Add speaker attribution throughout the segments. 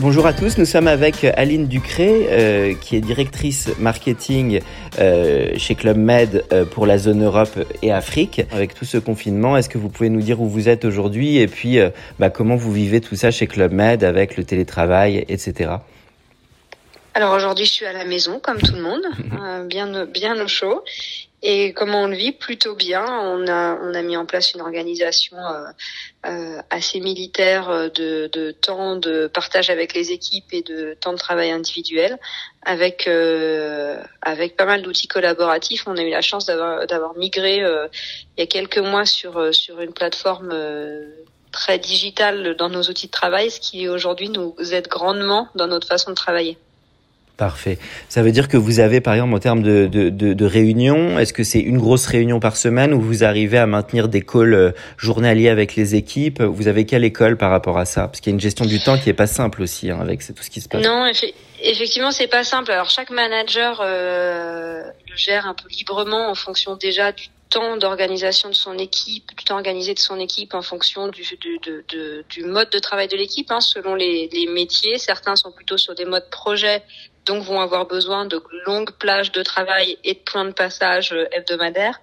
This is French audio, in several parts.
Speaker 1: Bonjour à tous, nous sommes avec Aline Ducré, euh, qui est directrice marketing euh, chez Club Med euh, pour la zone Europe et Afrique. Avec tout ce confinement, est-ce que vous pouvez nous dire où vous êtes aujourd'hui et puis euh, bah, comment vous vivez tout ça chez Club Med avec le télétravail, etc.
Speaker 2: Alors aujourd'hui, je suis à la maison, comme tout le monde, euh, bien, bien au chaud. Et comment on le vit Plutôt bien. On a, on a mis en place une organisation euh, euh, assez militaire euh, de, de temps de partage avec les équipes et de temps de travail individuel, avec euh, avec pas mal d'outils collaboratifs. On a eu la chance d'avoir d'avoir migré euh, il y a quelques mois sur euh, sur une plateforme. très digitale dans nos outils de travail, ce qui aujourd'hui nous aide grandement dans notre façon de travailler.
Speaker 1: Parfait. Ça veut dire que vous avez, par exemple, en termes de, de, réunions, est-ce que c'est une grosse réunion par semaine ou vous arrivez à maintenir des calls euh, journaliers avec les équipes? Vous avez quelle école par rapport à ça? Parce qu'il y a une gestion du temps qui est pas simple aussi hein, avec tout ce qui se passe.
Speaker 2: Non, effe- effectivement, c'est pas simple. Alors chaque manager euh, le gère un peu librement en fonction déjà du temps d'organisation de son équipe, du temps organisé de son équipe en fonction du, du, de- de- du mode de travail de l'équipe, hein, selon les, les métiers. Certains sont plutôt sur des modes projet, donc vont avoir besoin de longues plages de travail et de points de passage euh, hebdomadaires.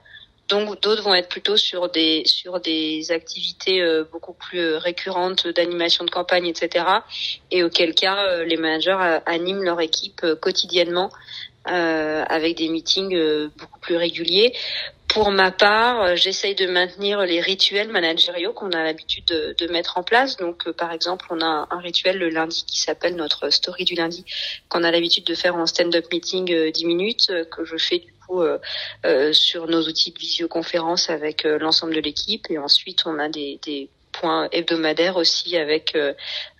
Speaker 2: Donc d'autres vont être plutôt sur des sur des activités euh, beaucoup plus euh, récurrentes d'animation de campagne, etc. Et auquel cas les managers animent leur équipe quotidiennement avec des meetings beaucoup plus réguliers. Pour ma part, euh, j'essaye de maintenir les rituels managériaux qu'on a l'habitude de, mettre en place. Donc, euh, par exemple, on a un rituel le lundi qui s'appelle notre story du lundi, qu'on a l'habitude de faire en stand-up meeting euh, 10 minutes, euh, que je fais du coup sur nos outils de visioconférence avec l'ensemble de l'équipe. Et ensuite, on a des, points hebdomadaires aussi avec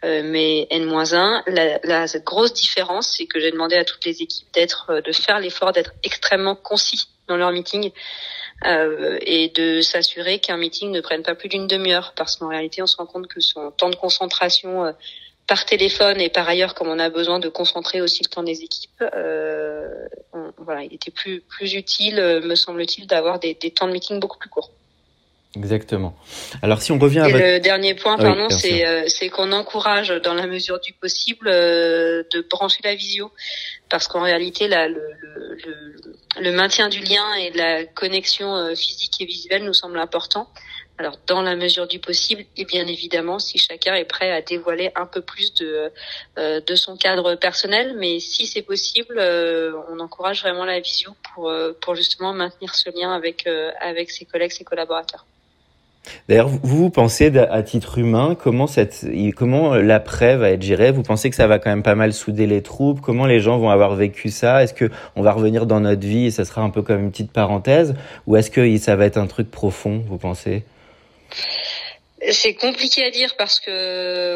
Speaker 2: mes N-1. La, la grosse différence, c'est que j'ai demandé à toutes les équipes d'être, de faire l'effort d'être extrêmement concis dans leur meeting euh, et de s'assurer qu'un meeting ne prenne pas plus d'une demi-heure parce qu'en réalité, on se rend compte que son temps de concentration euh, par téléphone et par ailleurs, comme on a besoin de concentrer aussi le temps des équipes, euh, voilà, il était plus plus utile, euh, me semble-t-il, d'avoir des, des temps de meeting beaucoup plus courts.
Speaker 1: Exactement. Alors si on revient à votre...
Speaker 2: le dernier point,
Speaker 1: Oui,
Speaker 2: pardon, c'est euh, c'est qu'on encourage, dans la mesure du possible, euh, de brancher la visio, parce qu'en réalité, là, le, le, le, maintien du lien et de la connexion euh, physique et visuelle nous semble important. Alors, dans la mesure du possible, et bien évidemment, si chacun est prêt à dévoiler un peu plus de euh, de son cadre personnel, mais si c'est possible, euh, on encourage vraiment la visio pour euh, pour justement maintenir ce lien avec euh, avec ses collègues, ses collaborateurs.
Speaker 1: D'ailleurs, vous, vous pensez à titre humain comment cette, comment l'après va être géré Vous pensez que ça va quand même pas mal souder les troupes? Comment les gens vont avoir vécu ça? Est-ce que on va revenir dans notre vie et ça sera un peu comme une petite parenthèse, ou est-ce que ça va être un truc profond Vous pensez?
Speaker 2: C'est compliqué à dire parce que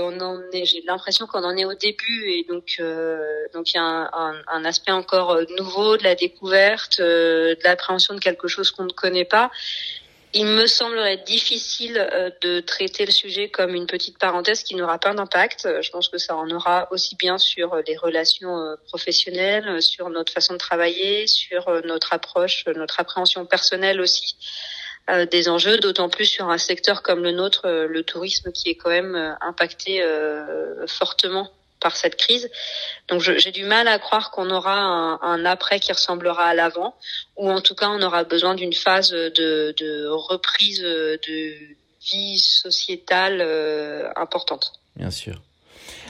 Speaker 2: j'ai l'impression qu'on en est au début et donc euh, donc il y a un, aspect encore euh, nouveau de la découverte, euh, de l'appréhension de quelque chose qu'on ne connaît pas. Il me semblerait difficile euh, de traiter le sujet comme une petite parenthèse qui n'aura pas d'impact. Euh, Je pense que ça en aura aussi bien sur euh, les relations professionnelles, sur notre façon de travailler, sur notre approche, notre appréhension personnelle aussi des enjeux, d'autant plus sur un secteur comme le nôtre, le tourisme, qui est quand même impacté fortement par cette crise. Donc j'ai du mal à croire qu'on aura un, un après qui ressemblera à l'avant, ou en tout cas on aura besoin d'une phase de, de reprise de vie sociétale euh, importante.
Speaker 1: Bien sûr.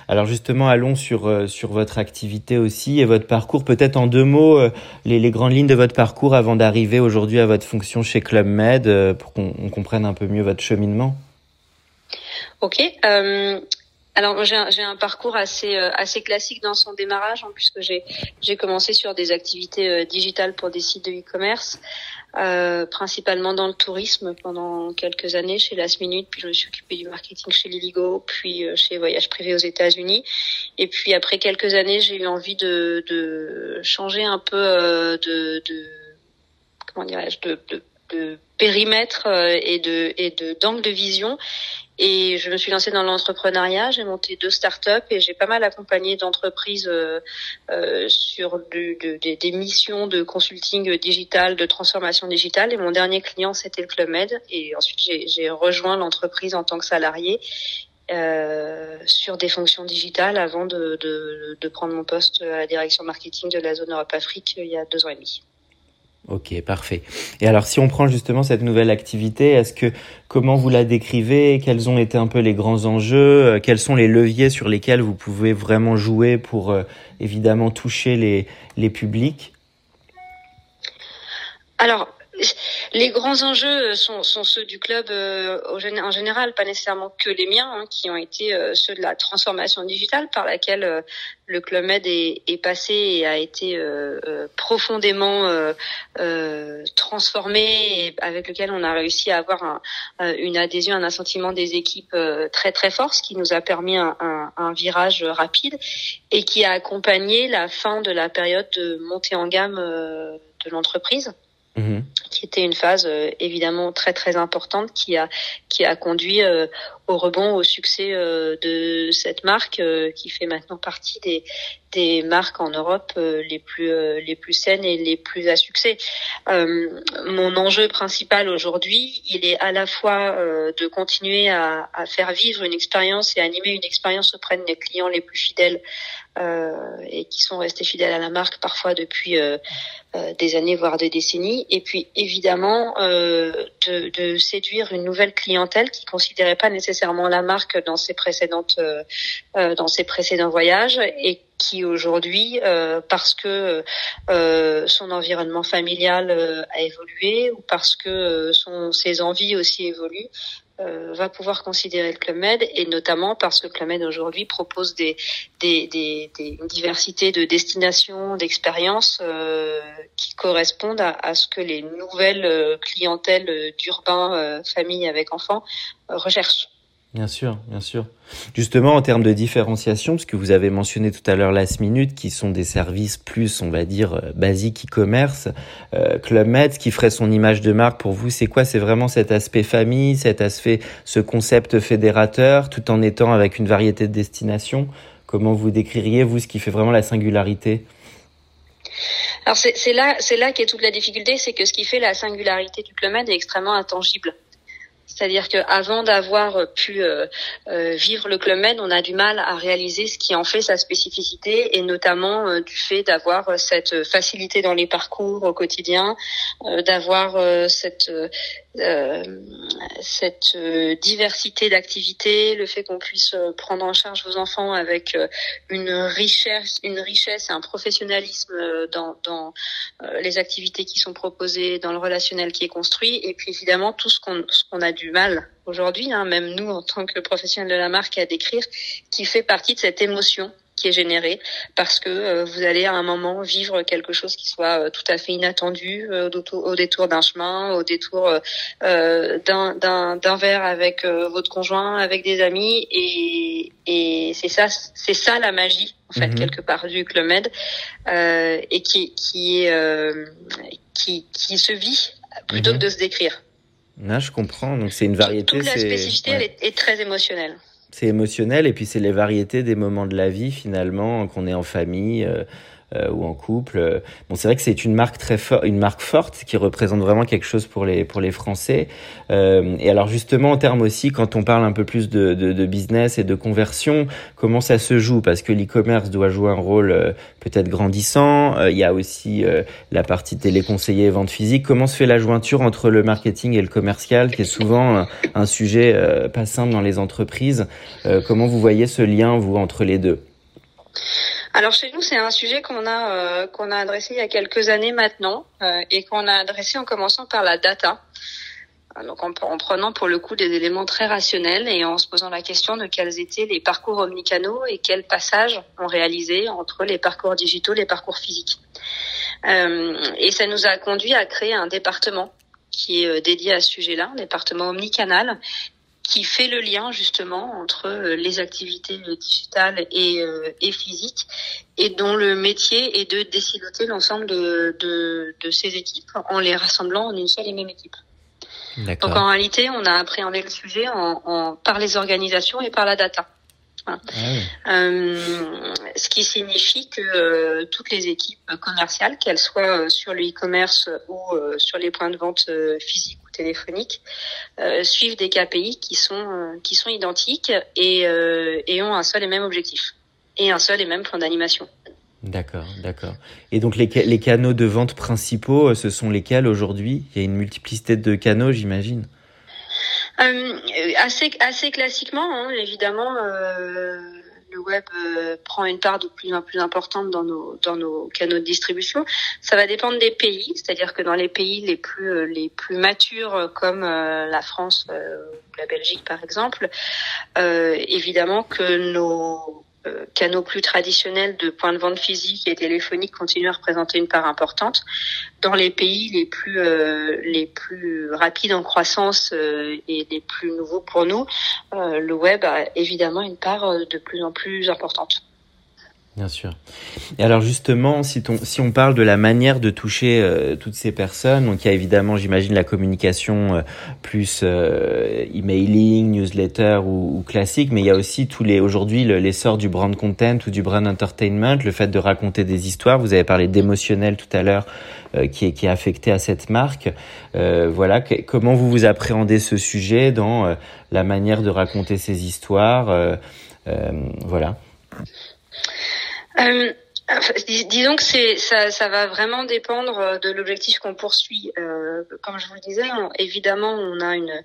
Speaker 1: Alors justement, allons sur euh, sur votre activité aussi et votre parcours. Peut-être en deux mots, euh, les, les grandes lignes de votre parcours avant d'arriver aujourd'hui à votre fonction chez Club Med, euh, pour qu'on on comprenne un peu mieux votre cheminement.
Speaker 2: Ok. Euh, alors j'ai un, parcours assez euh, assez classique dans son démarrage, en puisque j'ai j'ai commencé sur des activités euh, digitales pour des sites de e-commerce, euh, principalement dans le tourisme pendant quelques années chez Last Minute, puis je me suis occupée du marketing chez Liligo, puis euh, chez Voyage Privé aux États-Unis, et puis après quelques années j'ai eu envie de, de changer un peu de, de comment dirais-je de, de, de périmètre et de et de d'angle de vision et je me suis lancée dans l'entrepreneuriat. J'ai monté deux startups et j'ai pas mal accompagné d'entreprises euh, euh, sur des missions de consulting digital, de transformation digitale. Et mon dernier client, c'était le Club Med. Et ensuite, j'ai rejoint l'entreprise en tant que salarié euh, sur des fonctions digitales avant de, de, de, prendre mon poste à la direction marketing de la zone Europe-Afrique il y a deux ans et demi.
Speaker 1: Ok, parfait. Et alors, si on prend justement cette nouvelle activité, est-ce que comment vous la décrivez? Quels ont été un peu les grands enjeux? Euh, Quels sont les leviers sur lesquels vous pouvez vraiment jouer pour euh, évidemment toucher les, les publics?
Speaker 2: Alors, les grands enjeux sont, sont ceux du club euh, en général, pas nécessairement que les miens, hein, qui ont été euh, ceux de la transformation digitale par laquelle euh, le Club Med est, passé et a été profondément transformé et avec lequel on a réussi à avoir un, une adhésion, un assentiment des équipes très très fort, ce qui nous a permis un virage rapide et qui a accompagné la fin de la période de montée en gamme de l'entreprise. Mhm. qui était une phase euh, évidemment très très importante qui a qui a conduit euh, au rebond au succès euh, de cette marque qui fait maintenant partie des des marques en Europe les plus les plus saines et les plus à succès. mon enjeu principal aujourd'hui, il est à la fois de continuer à, faire vivre une expérience et animer une expérience auprès des clients les plus fidèles euh, et qui sont restés fidèles à la marque parfois depuis euh, euh, des années voire des décennies et puis évidemment de, de, séduire une nouvelle clientèle qui considérait pas nécessairement la marque dans ses précédentes dans ses précédents voyages et qui aujourd'hui, parce que son environnement familial a évolué ou parce que son, ses envies aussi évoluent, euh, va pouvoir considérer le Club Med et notamment parce que Club Med aujourd'hui propose des, des, des, des, une diversité de destinations, d'expériences euh, qui correspondent à, à, ce que les nouvelles euh, clientèles d'urbain, familles avec enfants recherchent.
Speaker 1: Bien sûr, bien sûr. Justement, en termes de différenciation, parce que vous avez mentionné tout à l'heure Last Minute, qui sont des services plus, on va dire, euh, basiques e-commerce, euh, Club Med, qui ferait son image de marque pour vous, c'est quoi? C'est vraiment cet aspect famille, cet aspect, ce concept fédérateur, tout en étant avec une variété de destinations? Comment vous décririez, vous, ce qui fait vraiment la singularité?
Speaker 2: Alors c'est là, c'est là qu'est toute la difficulté, c'est que ce qui fait la singularité du Club Med est extrêmement intangible. C'est-à-dire qu'avant d'avoir pu euh, euh, vivre le Club Med, on a du mal à réaliser ce qui en fait sa spécificité et notamment euh, du fait d'avoir cette facilité dans les parcours au quotidien, d'avoir cette cette diversité d'activités, le fait qu'on puisse prendre en charge vos enfants avec une richesse, une richesse et un professionnalisme dans, les activités qui sont proposées, dans le relationnel qui est construit, et puis évidemment tout ce qu'on ce qu'on a du mal aujourd'hui, hein, même nous en tant que professionnels de la marque, à décrire, qui fait partie de cette émotion qui est générée parce que euh, vous allez à un moment vivre quelque chose qui soit euh, tout à fait inattendu euh, au, détour d'un chemin, au détour d'un verre avec votre conjoint, avec des amis et, et c'est ça c'est ça la magie en fait mhm. quelque part du Club Med et qui qui est qui qui se vit plutôt mhm. que de se décrire.
Speaker 1: Ah, je comprends. Donc c'est une variété.
Speaker 2: Toute la spécificité elle est, très émotionnelle.
Speaker 1: C'est émotionnel et puis c'est les variétés des moments de la vie finalement qu'on est en famille. Euh, ou en couple. Bon, c'est vrai que c'est une marque très forte, une marque forte qui représente vraiment quelque chose pour les pour les Français. Euh, et alors justement en termes aussi, quand on parle un peu plus de, de, de business et de conversion, comment ça se joue? Parce que l'e-commerce doit jouer un rôle euh, peut-être grandissant. Il y a aussi la partie téléconseiller vente physique. Comment se fait la jointure entre le marketing et le commercial, qui est souvent un sujet pas simple dans les entreprises? Comment vous voyez ce lien vous entre les deux?
Speaker 2: Alors chez nous, c'est un sujet qu'on a euh, qu'on a adressé il y a quelques années maintenant euh, et qu'on a adressé en commençant par la data. Donc en, en, prenant pour le coup des éléments très rationnels et en se posant la question de quels étaient les parcours omnicanaux et quels passages on réalisé entre les parcours digitaux et les parcours physiques. Euh, et ça nous a conduit à créer un département qui est euh, dédié à ce sujet-là, un département omnicanal, qui fait le lien justement entre euh, les activités digitales et, et physiques et dont le métier est de déciloter l'ensemble de, de, de ces équipes en les rassemblant en une seule et même équipe. Donc en réalité, on a appréhendé le sujet en, en, par les organisations et par la data. Ah euh, ce qui signifie que euh, toutes les équipes commerciales, qu'elles soient euh, sur le e-commerce ou sur les points de vente physiques ou téléphoniques, suivent des KPI qui sont qui sont identiques et, et ont un seul et même objectif et un seul et même plan d'animation.
Speaker 1: D'accord, d'accord. Et donc les, les canaux de vente principaux, ce sont lesquels aujourd'hui? Il y a une multiplicité de canaux, j'imagine?
Speaker 2: Euh, assez, assez classiquement, hein, évidemment, euh, le web euh, prend une part de plus en plus importante dans nos dans nos canaux de distribution. Ça va dépendre des pays, c'est-à-dire que dans les pays les plus les plus matures comme la France ou la Belgique par exemple, évidemment que nos euh, canaux plus traditionnels de points de vente physiques et téléphoniques continuent à représenter une part importante. Dans les pays les plus euh, les plus rapides en croissance euh, et les plus nouveaux pour nous, le web a évidemment une part de plus en plus importante.
Speaker 1: Bien sûr. Et alors justement, si, ton, si on parle de la manière de toucher euh, toutes ces personnes, donc il y a évidemment, j'imagine, la communication euh, plus euh, emailing, newsletter ou, ou, classique, mais il y a aussi tous les aujourd'hui l'essor du brand content ou du brand entertainment, le fait de raconter des histoires. Vous avez parlé d'émotionnel tout à l'heure, qui est qui est affecté à cette marque. voilà, comment vous vous appréhendez ce sujet dans la manière de raconter ces histoires Voilà.
Speaker 2: Euh, disons que c'est ça, ça va vraiment dépendre euh, de l'objectif qu'on poursuit. Euh, comme je vous le disais, évidemment, on a une,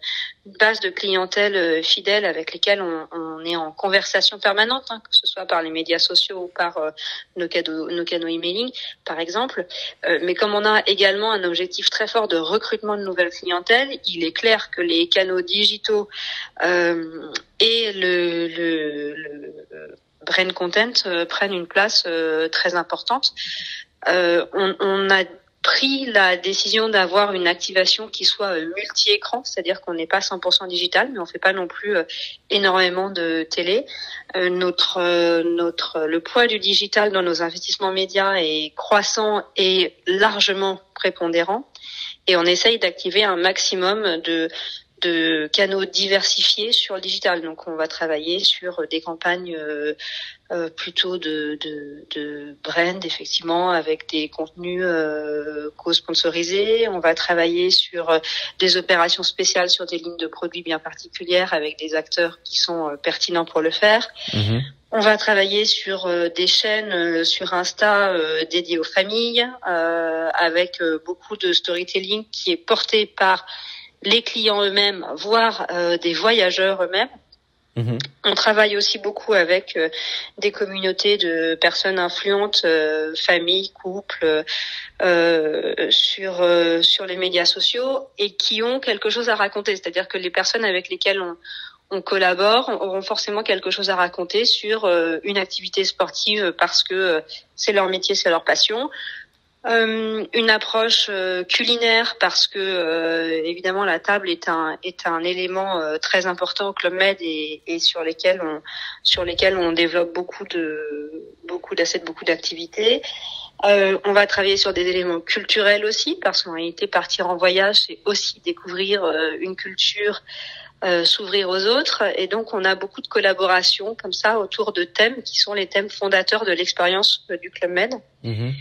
Speaker 2: base de clientèle euh, fidèle avec lesquelles on, est en conversation permanente, hein, que ce soit par les médias sociaux ou par nos, cadeaux, nos canaux emailing, par exemple. Mais comme on a également un objectif très fort de recrutement de nouvelles clientèles, il est clair que les canaux digitaux et le, le, le brain content euh, prennent une place euh, très importante. Euh, on, on, a pris la décision d'avoir une activation qui soit multi-écran, c'est-à-dire qu'on n'est pas 100% digital, mais on fait pas non plus énormément de télé. notre notre le poids du digital dans nos investissements médias est croissant et largement prépondérant, et on essaye d'activer un maximum de de canaux diversifiés sur le digital. Donc, on va travailler sur des campagnes euh, euh, plutôt de, de, de, brand, effectivement, avec des contenus euh, co-sponsorisés. On va travailler sur euh, des opérations spéciales sur des lignes de produits bien particulières avec des acteurs qui sont pertinents pour le faire. Mhm. On va travailler sur des chaînes sur Insta dédiées aux familles, avec beaucoup de storytelling qui est porté par les clients eux-mêmes, voire euh, des voyageurs eux-mêmes. Mhm. On travaille aussi beaucoup avec euh, des communautés de personnes influentes, euh, familles, couples, sur sur les médias sociaux et qui ont quelque chose à raconter. C'est-à-dire que les personnes avec lesquelles on, on collabore auront forcément quelque chose à raconter sur une activité sportive parce que c'est leur métier, c'est leur passion, euh, une approche euh, culinaire parce que euh, évidemment la table est un est un élément très important au club Med et, et, sur lesquels on sur lesquels on développe beaucoup de beaucoup d'assets beaucoup d'activités. on va travailler sur des éléments culturels aussi parce qu'en réalité partir en voyage c'est aussi découvrir une culture. s'ouvrir aux autres et donc on a beaucoup de collaborations comme ça autour de thèmes qui sont les thèmes fondateurs de l'expérience du Club Med. Mm-hmm.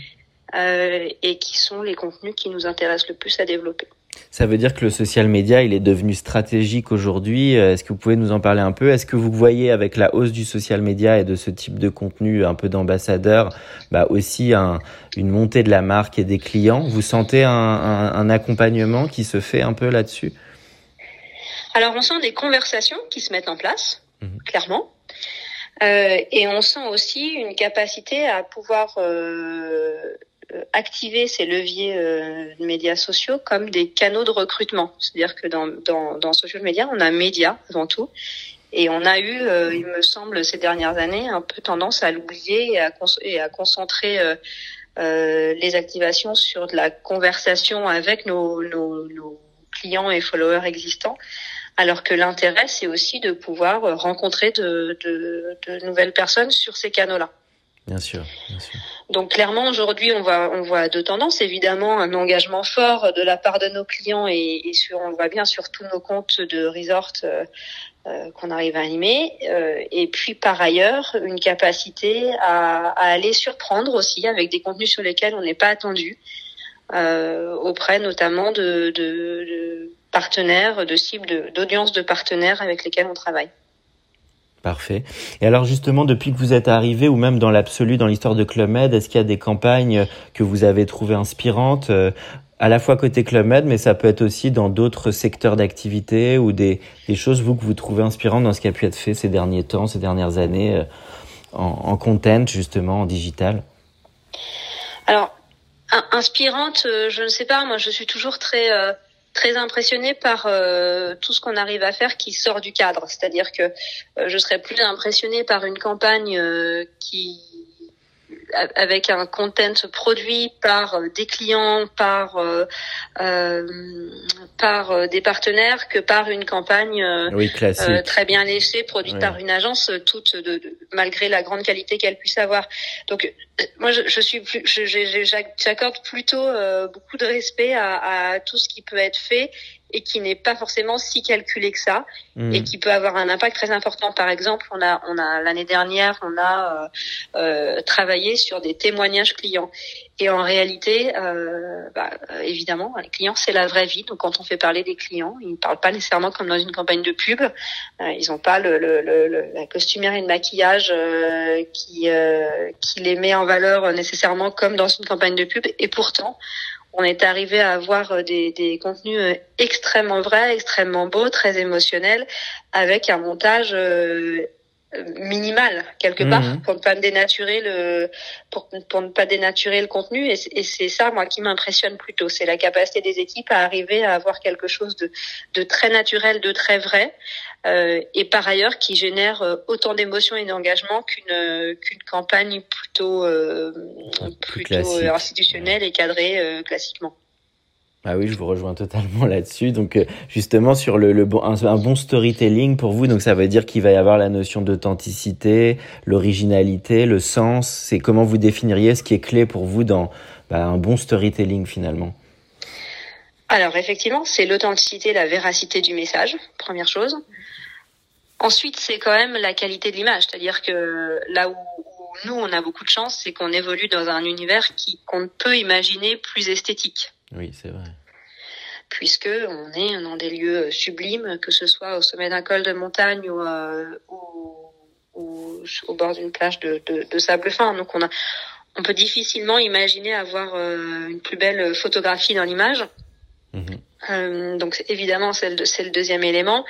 Speaker 2: Euh, et qui sont les contenus qui nous intéressent le plus à développer.
Speaker 1: Ça veut dire que le social media, il est devenu stratégique aujourd'hui. Euh, est-ce que vous pouvez nous en parler un peu? Est-ce que vous voyez avec la hausse du social media et de ce type de contenu un peu d'ambassadeur, bah aussi un, une montée de la marque et des clients? Vous sentez un, un, un accompagnement qui se fait un peu là-dessus?
Speaker 2: Alors on sent des conversations qui se mettent en place, mmh. clairement. Euh, et on sent aussi une capacité à pouvoir euh, activer ces leviers de médias sociaux comme des canaux de recrutement. C'est-à-dire que dans, dans, dans social media, on a média avant tout. Et on a eu, il me semble, ces dernières années, un peu tendance à l'oublier et à, et à concentrer euh, les activations sur de la conversation avec nos, nos, nos clients et followers existants alors que l'intérêt, c'est aussi de pouvoir rencontrer de, de, de, nouvelles personnes sur ces canaux-là.
Speaker 1: Bien sûr.
Speaker 2: Donc clairement, aujourd'hui, on voit, on voit deux tendances. Évidemment, un engagement fort de la part de nos clients et, et sur, on le voit bien sur tous nos comptes de resort euh, euh, qu'on arrive à animer. Euh, et puis par ailleurs, une capacité à, à, aller surprendre aussi avec des contenus sur lesquels on n'est pas attendu, auprès notamment de, de, de, partenaires, de cibles, d'audiences de partenaires avec lesquels on travaille.
Speaker 1: Parfait. Et alors justement, depuis que vous êtes arrivé, ou même dans l'absolu, dans l'histoire de Club Med, est-ce qu'il y a des campagnes que vous avez trouvées inspirantes à la fois côté Club Med, mais ça peut être aussi dans d'autres secteurs d'activité ou des, choses, vous, que vous trouvez inspirantes dans ce qui a pu être fait ces derniers temps, ces dernières années, euh, en, en, content, justement, en digital?
Speaker 2: Alors, inspirante, euh, je ne sais pas, moi je suis toujours très... Euh, très impressionnée par euh, tout ce qu'on arrive à faire qui sort du cadre. C'est-à-dire que euh, je serais plus impressionnée par une campagne euh, qui avec un content produit par euh, des clients, par euh, euh, par euh, des partenaires que par une campagne
Speaker 1: oui,
Speaker 2: euh, très bien léchée produite oui. par une agence, toute de, de, malgré la grande qualité qu'elle puisse avoir. Donc moi je, je suis plus, j'accorde plutôt beaucoup de respect à, à tout ce qui peut être fait et qui n'est pas forcément si calculé que ça mmh. et qui peut avoir un impact très important. Par exemple, on a, on a l'année dernière, on a euh, euh, travaillé sur des témoignages clients. Et en réalité, euh, bah, évidemment, les clients, c'est la vraie vie. Donc, quand on fait parler des clients, ils ne parlent pas nécessairement comme dans une campagne de pub. Euh, ils n'ont pas le, le, le, la costumière et le maquillage euh, qui, euh, qui les met en valeur nécessairement comme dans une campagne de pub. Et pourtant, on est arrivé à avoir euh, des, contenus euh, extrêmement vrais, extrêmement beaux, très émotionnels, avec un montage euh, minimal quelque part mmh. pour ne pas dénaturer le pour, pour ne pas dénaturer le contenu. Et, et c'est ça moi qui m'impressionne plutôt. C'est la capacité des équipes à arriver à avoir quelque chose de, de très naturel de très vrai euh, et par ailleurs qui génère euh, autant d'émotions et d'engagement qu'une qu'une campagne plutôt euh, plutôt institutionnelle et cadrée classiquement
Speaker 1: ah oui, je vous rejoins totalement là-dessus. Donc justement sur le, bon, un, bon storytelling pour vous, donc ça veut dire qu'il va y avoir la notion d'authenticité, l'originalité, le sens. C'est comment vous définiriez ce qui est clé pour vous dans bah, un bon storytelling finalement?
Speaker 2: Alors effectivement, c'est l'authenticité, la véracité du message, première chose. Ensuite, c'est quand même la qualité de l'image, c'est-à-dire que là où, nous on a beaucoup de chance, c'est qu'on évolue dans un univers qui qu'on peut imaginer plus esthétique.
Speaker 1: Oui, c'est vrai.
Speaker 2: Puisque on est dans des lieux sublimes, que ce soit au sommet d'un col de montagne ou, euh, ou, ou au bord d'une plage de, de, de, sable fin. Donc on a, on peut difficilement imaginer avoir euh, une plus belle photographie dans l'image. Mmh. Euh, donc évidemment c'est le, le deuxième élément.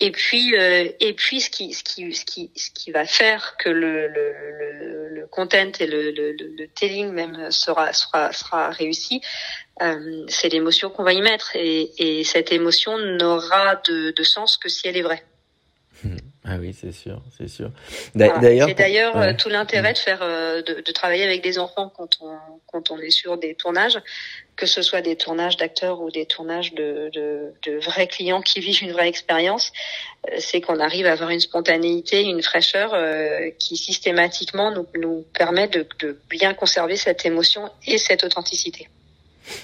Speaker 2: Et puis, euh, et puis, ce qui, ce qui, ce qui, ce qui va faire que le, le, le, le content et le, le, le, telling même sera, sera, sera réussi, euh, c'est l'émotion qu'on va y mettre. Et, et cette émotion n'aura de, de, sens que si elle est vraie.
Speaker 1: Ah oui, c'est sûr, c'est sûr.
Speaker 2: D'ailleurs, voilà. c'est d'ailleurs ouais. tout l'intérêt de faire, euh, de, de, travailler avec des enfants quand on, quand on est sur des tournages, que ce soit des tournages d'acteurs ou des tournages de, de, de, vrais clients qui vivent une vraie expérience, euh, c'est qu'on arrive à avoir une spontanéité, une fraîcheur euh, qui systématiquement nous, nous permet de, de bien conserver cette émotion et cette authenticité.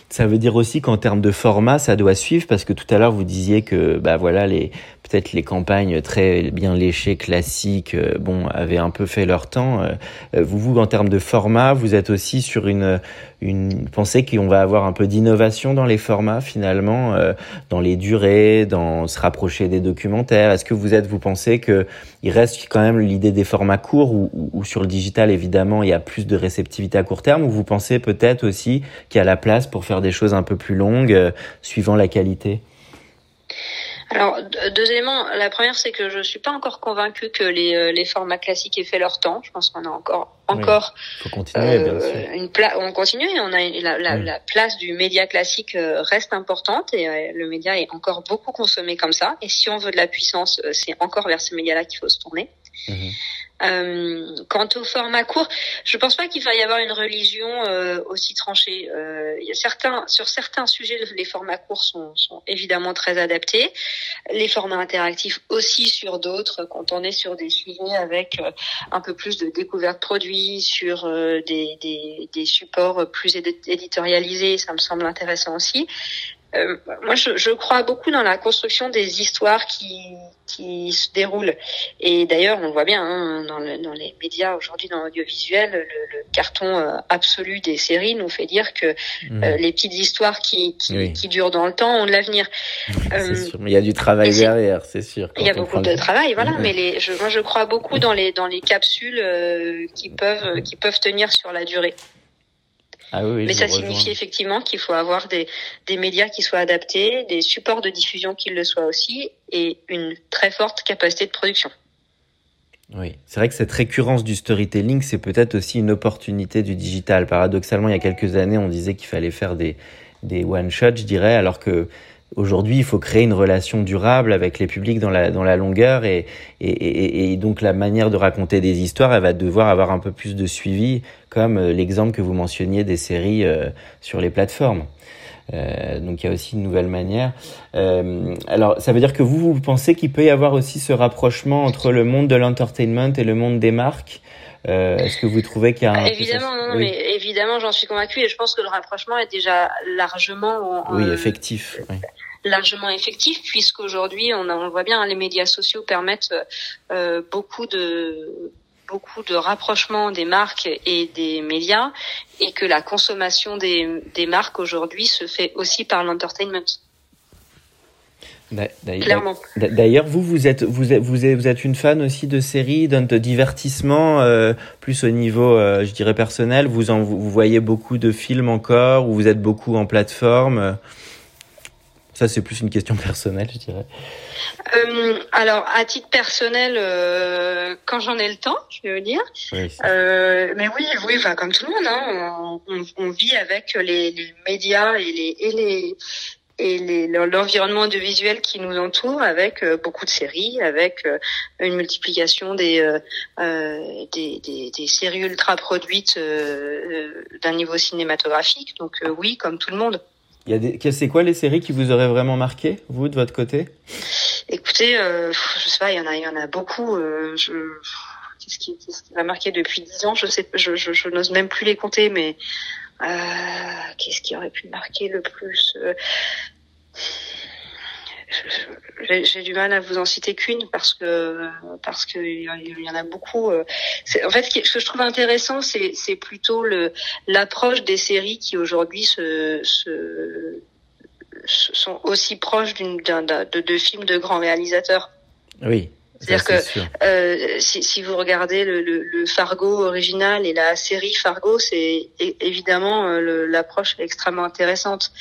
Speaker 1: Ça veut dire aussi qu'en termes de format, ça doit suivre parce que tout à l'heure vous disiez que bah voilà les peut-être les campagnes très bien léchées classiques euh, bon avaient un peu fait leur temps. Euh, vous vous en termes de format, vous êtes aussi sur une une pensée qu'on va avoir un peu d'innovation dans les formats finalement, euh, dans les durées, dans se rapprocher des documentaires. Est-ce que vous êtes vous pensez que il reste quand même l'idée des formats courts ou, sur le digital évidemment il y a plus de réceptivité à court terme ou vous pensez peut-être aussi qu'il y a la place pour faire des choses un peu plus longues suivant la qualité?
Speaker 2: Alors, deux éléments. La première, c'est que je suis pas encore convaincue que les, euh, les formats classiques aient fait leur temps. Je pense qu'on a encore, encore
Speaker 1: Faut continuer, bien
Speaker 2: euh,
Speaker 1: sûr.
Speaker 2: une place. On continue et on a la, la,
Speaker 1: Oui.
Speaker 2: la place du média classique euh, reste importante et euh, le média est encore beaucoup consommé comme ça. Et si on veut de la puissance, c'est encore vers ce média-là qu'il faut se tourner.
Speaker 1: Mhm.
Speaker 2: Euh, quant au format court, je pense pas qu'il va y avoir une religion euh, aussi tranchée. Euh, y a certains, sur certains sujets, les formats courts sont, sont évidemment très adaptés. Les formats interactifs aussi sur d'autres. Quand on est sur des sujets avec euh, un peu plus de découverte produits, sur euh, des, des, des supports plus édi- éditorialisés, ça me semble intéressant aussi. Euh, moi, je, je crois beaucoup dans la construction des histoires qui, qui se déroulent. Et d'ailleurs, on le voit bien hein, dans, le- dans les médias aujourd'hui, dans l'audiovisuel, le, le carton euh, absolu des séries nous fait dire que
Speaker 1: Mhm.
Speaker 2: euh, les petites histoires qui, qui,
Speaker 1: Oui.
Speaker 2: qui durent dans le temps ont de l'avenir. euh,
Speaker 1: sûr. Mais il y a du travail derrière, c'est sûr.
Speaker 2: Il y a beaucoup de travail, voilà.
Speaker 1: Mhm.
Speaker 2: Mais les, je, moi, je crois beaucoup dans les dans les capsules euh, qui peuvent qui peuvent tenir sur la durée.
Speaker 1: Ah oui,
Speaker 2: Mais ça
Speaker 1: rejoins.
Speaker 2: signifie effectivement qu'il faut avoir des, des médias qui soient adaptés, des supports de diffusion qui le soient aussi, et une très forte capacité de production.
Speaker 1: Oui, c'est vrai que cette récurrence du storytelling, c'est peut-être aussi une opportunité du digital. Paradoxalement, il y a quelques années, on disait qu'il fallait faire des, des one-shots, je dirais, alors que aujourd'hui, il faut créer une relation durable avec les publics dans la, dans la longueur et, et, et, et donc la manière de raconter des histoires, elle va devoir avoir un peu plus de suivi, comme euh, l'exemple que vous mentionniez des séries euh, sur les plateformes. Euh, donc il y a aussi une nouvelle manière. Euh, alors ça veut dire que vous, vous pensez qu'il peut y avoir aussi ce rapprochement entre le monde de l'entertainment et le monde des marques? Euh, Est-ce que vous trouvez qu'il y a un...
Speaker 2: évidemment, non, non,
Speaker 1: oui.
Speaker 2: mais évidemment, j'en suis convaincue, et je pense que le rapprochement est déjà largement
Speaker 1: Oui,
Speaker 2: euh,
Speaker 1: effectif. oui.
Speaker 2: largement effectif puisqu'aujourd'hui on, on voit bien hein, les médias sociaux permettent euh, beaucoup de beaucoup de rapprochement des marques et des médias et que la consommation des, des marques aujourd'hui se fait aussi par l'entertainment clairement
Speaker 1: D'ailleurs, vous, vous êtes, vous êtes, vous êtes, vous êtes une fan aussi de séries, de divertissement, euh, plus au niveau, euh, je dirais personnel. Vous en, vous voyez beaucoup de films encore, ou vous êtes beaucoup en plateforme. Ça, c'est plus une question personnelle, je dirais.
Speaker 2: Euh, alors à titre personnel euh, quand j'en ai le temps je vais vous dire
Speaker 1: Oui,
Speaker 2: Euh, mais oui, oui, enfin, comme tout le monde, hein, on, on- on vit avec les, les médias et les et les et l'environnement audiovisuel qui nous entoure, avec euh, beaucoup de séries, avec euh, une multiplication des, euh, des, des des séries ultra produites euh, d'un niveau cinématographique. Donc euh, oui, comme tout le monde.
Speaker 1: C'est quoi les séries qui vous auraient vraiment marqué, vous, de votre côté?
Speaker 2: Écoutez, je sais pas, il y en a, il y en a beaucoup. Je, qu'est-ce qui, m'a marqué depuis dix ans? Je sais, je, je, je n'ose même plus les compter, mais qu'est-ce qui aurait pu marquer le plus Euh, j'ai, du mal à vous en citer qu'une parce que parce que il y en- a beaucoup. euh. En fait, ce, que je trouve intéressant, c'est, plutôt l'approche des séries qui aujourd'hui se, se sont aussi proches d'une, d'un, d'un- de, de films de grands réalisateurs.
Speaker 1: Oui.
Speaker 2: C'est-à-dire
Speaker 1: c'est
Speaker 2: que-. Euh, si, si vous regardez le, le, le Fargo original et la série Fargo, c'est évidemment euh, l'approche extrêmement intéressante.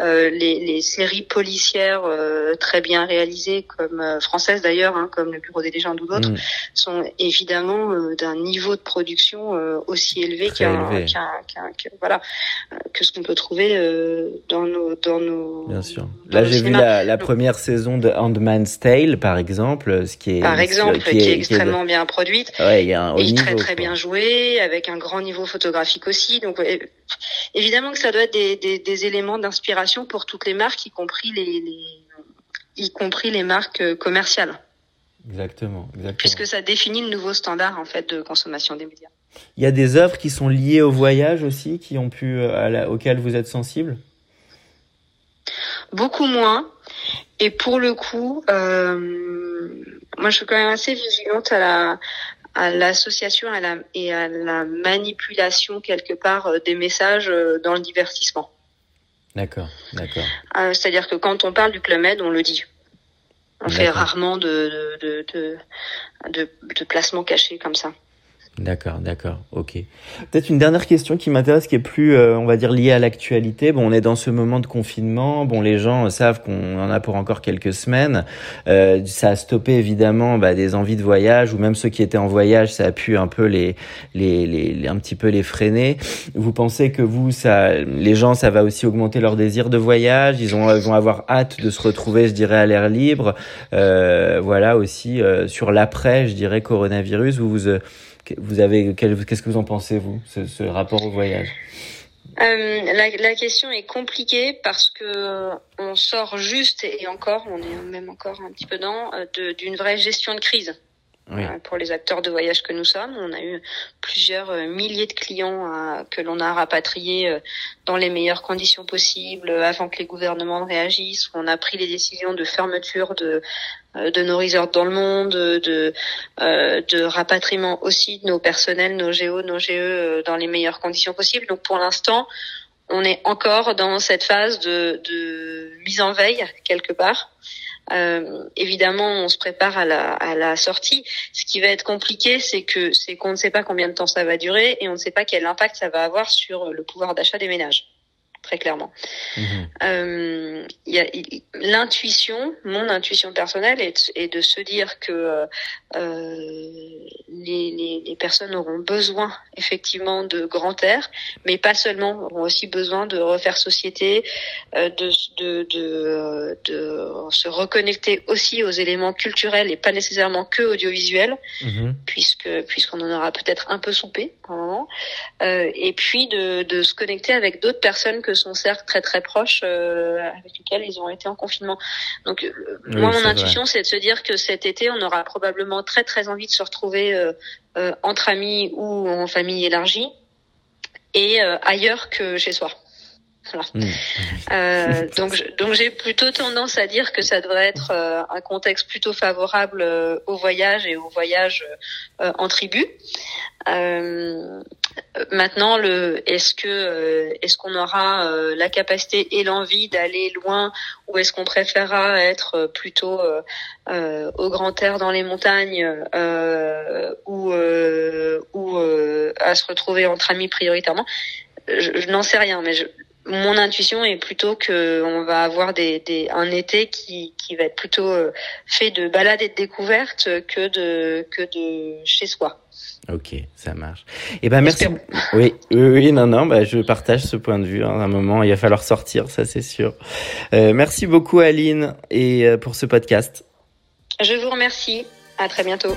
Speaker 2: Euh, les, les séries policières euh, très bien réalisées, comme euh, françaises d'ailleurs, hein, comme Le Bureau des légendes ou d'autres,
Speaker 1: Mm.
Speaker 2: sont évidemment euh, d'un niveau de production euh, aussi élevé qu'un, qu'un, qu'un- que, voilà que ce qu'on peut trouver euh, dans nos dans nos
Speaker 1: Bien sûr.
Speaker 2: dans
Speaker 1: Là, j'ai vu la, la première saison de Handmaid's Tale, par exemple, ce qui est
Speaker 2: par exemple qui, est, extrêmement bien produite.
Speaker 1: ouais, il y a un haut
Speaker 2: et
Speaker 1: niveau,
Speaker 2: très très
Speaker 1: quoi.
Speaker 2: bien joué, avec un grand niveau photographique aussi. Donc évidemment que ça doit être des, des, des éléments d'inspiration pour toutes les marques, y compris les, les y compris les marques euh, commerciales,
Speaker 1: Exactement, exactement.
Speaker 2: puisque ça définit le nouveau standard en fait de consommation des médias.
Speaker 1: Il y a des œuvres qui sont liées au voyage aussi, qui ont pu, euh, à la, auxquelles vous êtes sensible?
Speaker 2: Beaucoup moins. Et pour le coup, euh, moi je suis quand même assez vigilante à la à l'association à la, et à la manipulation quelque part euh, des messages euh, dans le divertissement.
Speaker 1: D'accord, d'accord.
Speaker 2: Euh, C'est-à-dire que quand on parle du Club Med, on le dit. On fait rarement de, de, de, de, de, de placements cachés comme ça.
Speaker 1: D'accord, d'accord, ok. Peut-être une dernière question qui m'intéresse, qui est plus, euh, on va dire, liée à l'actualité. Bon, on est dans ce moment de confinement. Bon, les gens savent qu'on en a pour encore quelques semaines. Euh, ça a stoppé évidemment bah, des envies de voyage, ou même ceux qui étaient en voyage, ça a pu un peu les, les, les, un petit peu les freiner. Vous pensez que vous, ça, les gens, ça va aussi augmenter leur désir de voyage? Ils, ont, ils vont avoir hâte de se retrouver, je dirais, à l'air libre. Euh, voilà aussi euh, sur l'après, je dirais, coronavirus. Vous vous vous avez qu'est-ce que vous en pensez vous, ce, rapport au voyage?
Speaker 2: Euh, la, question est compliquée parce que on sort juste et encore, on est même encore un petit peu dans euh, d'une vraie gestion de crise. Euh, pour les acteurs de voyage que nous sommes. On a eu plusieurs euh, milliers de clients que l'on a rapatriés dans les meilleures conditions possibles avant que les gouvernements réagissent. On a pris les décisions de fermeture de euh, de nos resorts dans le monde, de, euh, de rapatriement aussi de nos personnels, nos géos, nos GE euh, dans les meilleures conditions possibles. Donc pour l'instant, on est encore dans cette phase de, de mise en veille quelque part. Euh, évidemment, on se prépare à la, à la sortie. Ce qui va être compliqué, c'est que c'est qu'on ne sait pas combien de temps ça va durer et on ne sait pas quel impact ça va avoir sur le pouvoir d'achat des ménages très clairement. A, l'intuition, mon intuition personnelle est, est, de se dire que euh, les, les, les, personnes auront besoin effectivement de grand air, mais pas seulement, auront aussi besoin de refaire société, euh, de, de, de, de, se reconnecter aussi aux éléments culturels et pas nécessairement que audiovisuels, mhm. puisque puisqu'on en aura peut-être un peu soupé un moment, euh, et puis de, de se connecter avec d'autres personnes que sont cercles très très proches euh, avec lesquels ils ont été en confinement. Donc euh, moi mon intuition c'est de se dire que cet été on aura probablement très très envie de se retrouver euh, entre amis ou en famille élargie et ailleurs que chez soi. Mmh. Euh, donc, donc j'ai plutôt tendance à dire que ça devrait être euh, un contexte plutôt favorable euh, au voyage et au voyage en tribu. maintenant, le, est-ce que est-ce qu'on aura la capacité et l'envie d'aller loin, ou est-ce qu'on préférera être plutôt au grand air dans les montagnes, ou ou à se retrouver entre amis prioritairement? Je, je n'en sais rien, mais je, mon intuition est plutôt que on va avoir des, des, un été qui, qui va être plutôt euh, fait de balades et de découvertes que de que de chez soi.
Speaker 1: Ok, ça marche. Eh ben merci. Oui, oui, oui, non, non, bah, je partage ce point de vue. Hein. À un moment, il va falloir sortir, ça c'est sûr. Euh, merci beaucoup Aline et euh, pour ce podcast.
Speaker 2: Je vous remercie. À très bientôt.